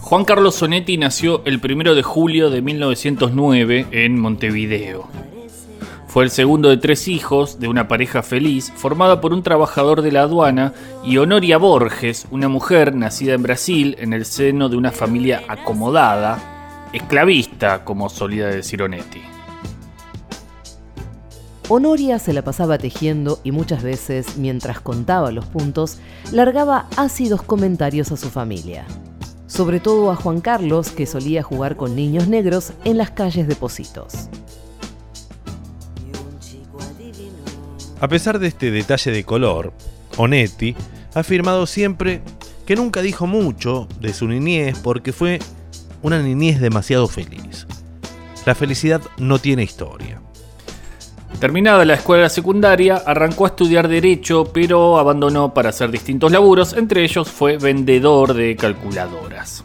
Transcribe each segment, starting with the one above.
Juan Carlos Sonetti nació el 1 de julio de 1909 en Montevideo. Fue el segundo de tres hijos de una pareja feliz formada por un trabajador de la aduana y Honoria Borges, una mujer nacida en Brasil en el seno de una familia acomodada, esclavista, como solía decir Onetti. Honoria se la pasaba tejiendo y muchas veces, mientras contaba los puntos, largaba ácidos comentarios a su familia. Sobre todo a Juan Carlos, que solía jugar con niños negros en las calles de Positos. A pesar de este detalle de color, Onetti ha afirmado siempre que nunca dijo mucho de su niñez porque fue una niñez demasiado feliz. La felicidad no tiene historia. Terminada la escuela secundaria, arrancó a estudiar Derecho, pero abandonó para hacer distintos laburos, entre ellos fue vendedor de calculadoras.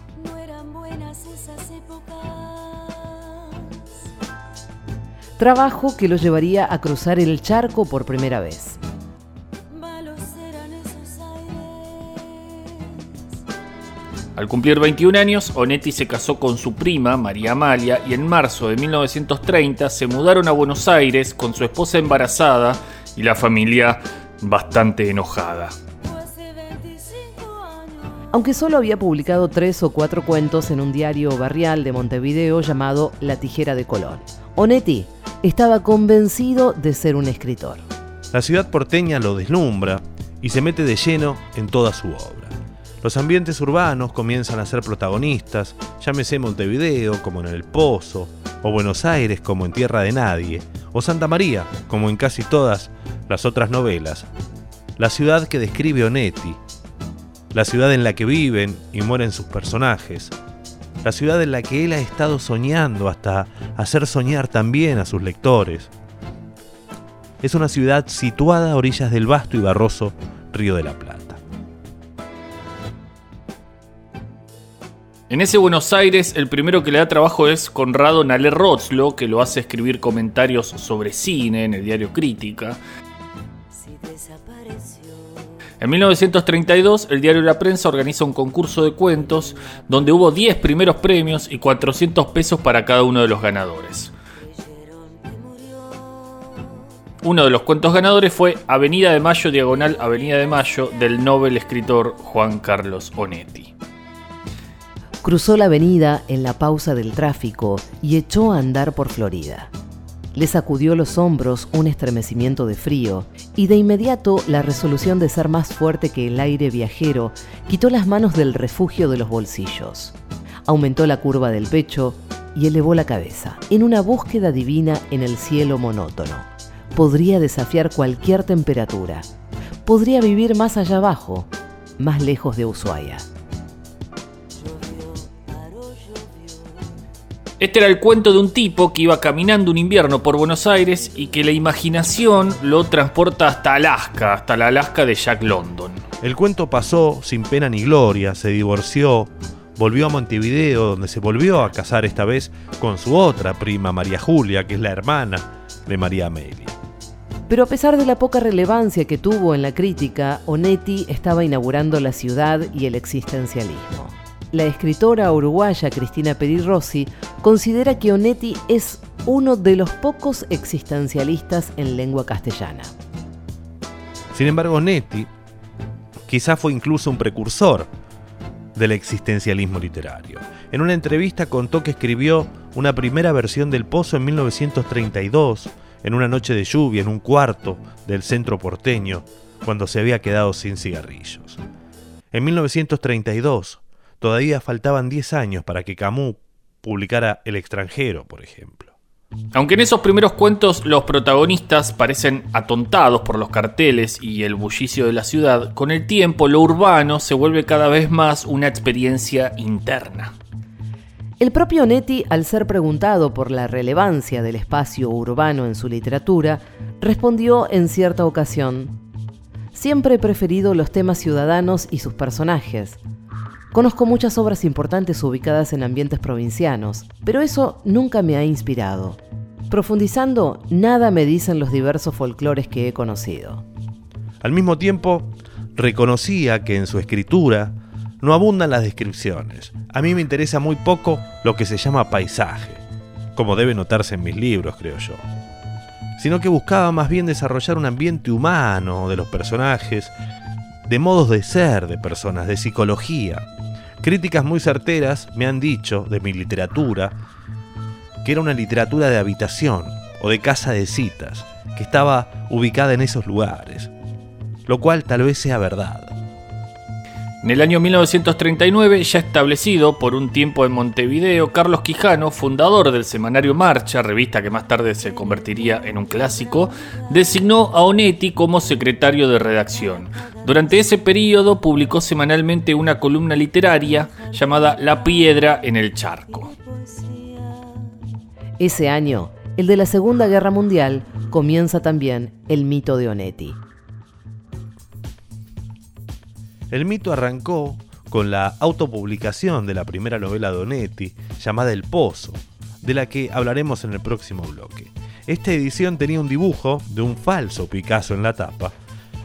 trabajo que lo llevaría a cruzar el charco por primera vez. Al cumplir 21 años, Onetti se casó con su prima, María Amalia, y en marzo de 1930 se mudaron a Buenos Aires con su esposa embarazada y la familia bastante enojada. Aunque solo había publicado tres o cuatro cuentos en un diario barrial de Montevideo llamado La Tijera de Colón. Onetti estaba convencido de ser un escritor. La ciudad porteña lo deslumbra y se mete de lleno en toda su obra. Los ambientes urbanos comienzan a ser protagonistas, llámese Montevideo como en El Pozo, o Buenos Aires como en Tierra de Nadie, o Santa María como en casi todas las otras novelas. La ciudad que describe Onetti, la ciudad en la que viven y mueren sus personajes, la ciudad en la que él ha estado soñando hasta hacer soñar también a sus lectores. Es una ciudad situada a orillas del vasto y barroso Río de la Plata. En ese Buenos Aires, el primero que le da trabajo es Conrado Nalé Rotzlo, que lo hace escribir comentarios sobre cine en el diario Crítica. En 1932, el diario La Prensa organiza un concurso de cuentos donde hubo 10 primeros premios y 400 pesos para cada uno de los ganadores. Uno de los cuentos ganadores fue Avenida de Mayo, diagonal Avenida de Mayo, del novel escritor Juan Carlos Onetti. Cruzó la avenida en la pausa del tráfico y echó a andar por Florida. Le sacudió los hombros un estremecimiento de frío y de inmediato la resolución de ser más fuerte que el aire viajero quitó las manos del refugio de los bolsillos. Aumentó la curva del pecho y elevó la cabeza, en una búsqueda divina en el cielo monótono. Podría desafiar cualquier temperatura. Podría vivir más allá abajo, más lejos de Ushuaia. Este era el cuento de un tipo que iba caminando un invierno por Buenos Aires y que la imaginación lo transporta hasta Alaska, hasta la Alaska de Jack London. El cuento pasó sin pena ni gloria, se divorció, volvió a Montevideo, donde se volvió a casar esta vez con su otra prima, María Julia, que es la hermana de María Amelia. Pero a pesar de la poca relevancia que tuvo en la crítica, Onetti estaba inaugurando la ciudad y el existencialismo. La escritora uruguaya Cristina Perirossi considera que Onetti es uno de los pocos existencialistas en lengua castellana. Sin embargo, Onetti quizá fue incluso un precursor del existencialismo literario. En una entrevista contó que escribió una primera versión del Pozo en 1932, en una noche de lluvia, en un cuarto del centro porteño, cuando se había quedado sin cigarrillos. En 1932, todavía faltaban 10 años para que Camus publicara El extranjero, por ejemplo. Aunque en esos primeros cuentos los protagonistas parecen atontados por los carteles y el bullicio de la ciudad, con el tiempo lo urbano se vuelve cada vez más una experiencia interna. El propio Netti, al ser preguntado por la relevancia del espacio urbano en su literatura, respondió en cierta ocasión, Siempre he preferido los temas ciudadanos y sus personajes. Conozco muchas obras importantes ubicadas en ambientes provincianos, pero eso nunca me ha inspirado. Profundizando, nada me dicen los diversos folclores que he conocido. Al mismo tiempo, reconocía que en su escritura no abundan las descripciones. A mí me interesa muy poco lo que se llama paisaje, como debe notarse en mis libros, creo yo. Sino que buscaba más bien desarrollar un ambiente humano de los personajes, de modos de ser de personas, de psicología. Críticas muy certeras me han dicho de mi literatura que era una literatura de habitación o de casa de citas, que estaba ubicada en esos lugares, lo cual tal vez sea verdad. En el año 1939, ya establecido por un tiempo en Montevideo, Carlos Quijano, fundador del semanario Marcha, revista que más tarde se convertiría en un clásico, designó a Onetti como secretario de redacción. Durante ese periodo publicó semanalmente una columna literaria llamada La Piedra en el Charco. Ese año, el de la Segunda Guerra Mundial, comienza también el mito de Onetti. El mito arrancó con la autopublicación de la primera novela de Onetti, llamada El Pozo, de la que hablaremos en el próximo bloque. Esta edición tenía un dibujo de un falso Picasso en la tapa,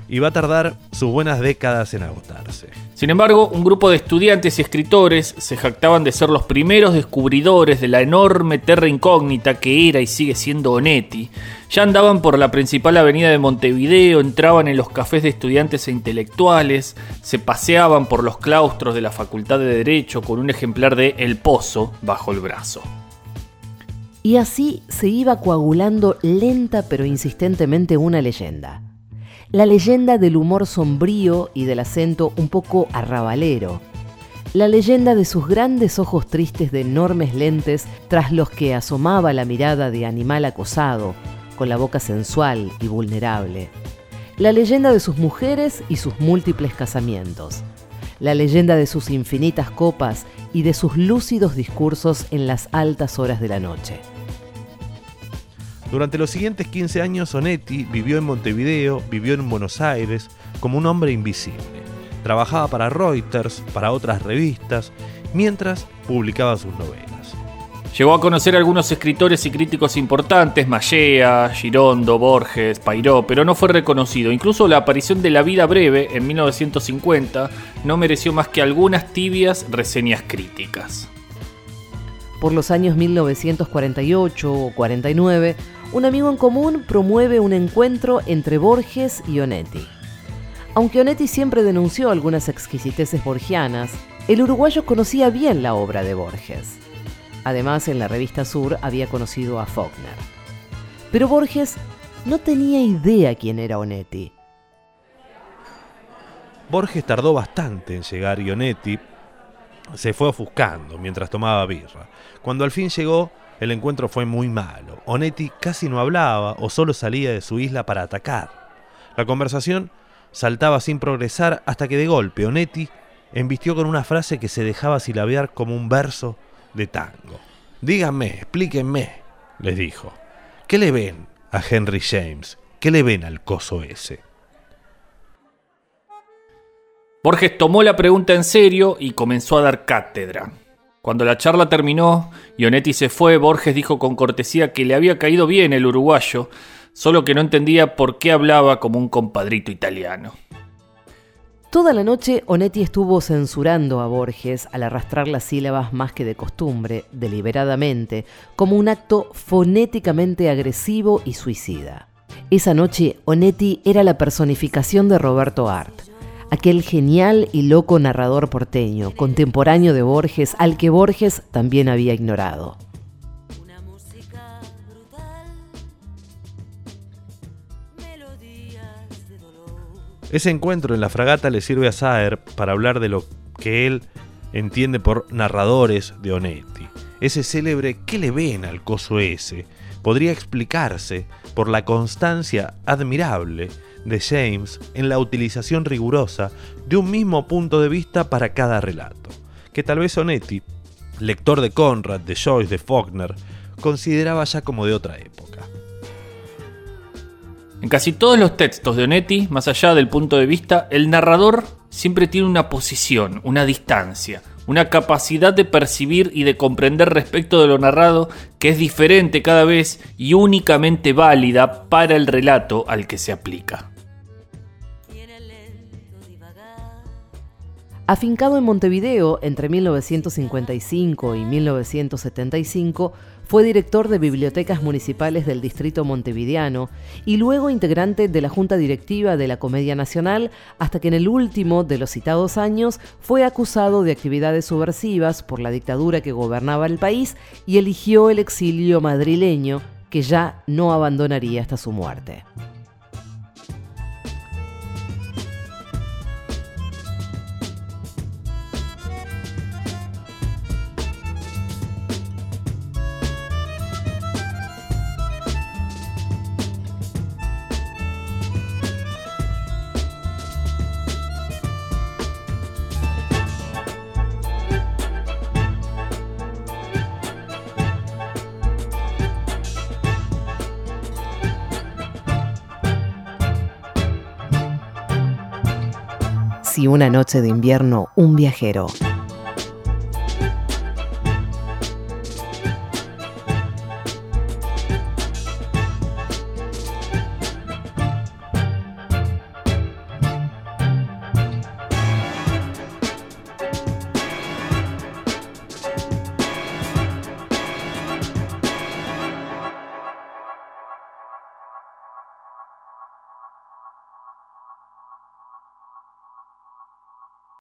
y va a tardar sus buenas décadas en agotarse. Sin embargo, un grupo de estudiantes y escritores se jactaban de ser los primeros descubridores de la enorme terra incógnita que era y sigue siendo Onetti. Ya andaban por la principal avenida de Montevideo, entraban en los cafés de estudiantes e intelectuales, se paseaban por los claustros de la Facultad de Derecho con un ejemplar de El Pozo bajo el brazo. Y así se iba coagulando lenta pero insistentemente una leyenda la leyenda del humor sombrío y del acento un poco arrabalero. La leyenda de sus grandes ojos tristes de enormes lentes tras los que asomaba la mirada de animal acosado, con la boca sensual y vulnerable. La leyenda de sus mujeres y sus múltiples casamientos. La leyenda de sus infinitas copas y de sus lúcidos discursos en las altas horas de la noche. Durante los siguientes 15 años, Sonetti vivió en Montevideo, vivió en Buenos Aires, como un hombre invisible. Trabajaba para Reuters, para otras revistas, mientras publicaba sus novelas. Llegó a conocer a algunos escritores y críticos importantes, Mallea, Girondo, Borges, Pairó, pero no fue reconocido. Incluso la aparición de La vida breve en 1950 no mereció más que algunas tibias reseñas críticas. Por los años 1948 o 49, un amigo en común promueve un encuentro entre Borges y Onetti. Aunque Onetti siempre denunció algunas exquisiteces borgianas, el uruguayo conocía bien la obra de Borges. Además, en la revista Sur había conocido a Faulkner. Pero Borges no tenía idea quién era Onetti. Borges tardó bastante en llegar y Onetti se fue ofuscando mientras tomaba birra. Cuando al fin llegó, el encuentro fue muy malo. Onetti casi no hablaba o solo salía de su isla para atacar. La conversación saltaba sin progresar hasta que de golpe Onetti embistió con una frase que se dejaba silabear como un verso de tango. Díganme, explíquenme, les dijo. ¿Qué le ven a Henry James? ¿Qué le ven al coso ese? Borges tomó la pregunta en serio y comenzó a dar cátedra. Cuando la charla terminó y Onetti se fue, Borges dijo con cortesía que le había caído bien el uruguayo, solo que no entendía por qué hablaba como un compadrito italiano. Toda la noche Onetti estuvo censurando a Borges al arrastrar las sílabas más que de costumbre, deliberadamente, como un acto fonéticamente agresivo y suicida. Esa noche Onetti era la personificación de Roberto Art aquel genial y loco narrador porteño, contemporáneo de Borges, al que Borges también había ignorado. Ese encuentro en la fragata le sirve a Saer para hablar de lo que él entiende por narradores de Onetti. Ese célebre ¿qué le ven al coso ese? podría explicarse por la constancia admirable de James en la utilización rigurosa de un mismo punto de vista para cada relato, que tal vez Onetti, lector de Conrad, de Joyce, de Faulkner, consideraba ya como de otra época. En casi todos los textos de Onetti, más allá del punto de vista, el narrador siempre tiene una posición, una distancia, una capacidad de percibir y de comprender respecto de lo narrado que es diferente cada vez y únicamente válida para el relato al que se aplica. Afincado en Montevideo entre 1955 y 1975, fue director de bibliotecas municipales del distrito montevideano y luego integrante de la Junta Directiva de la Comedia Nacional hasta que en el último de los citados años fue acusado de actividades subversivas por la dictadura que gobernaba el país y eligió el exilio madrileño que ya no abandonaría hasta su muerte. Si una noche de invierno un viajero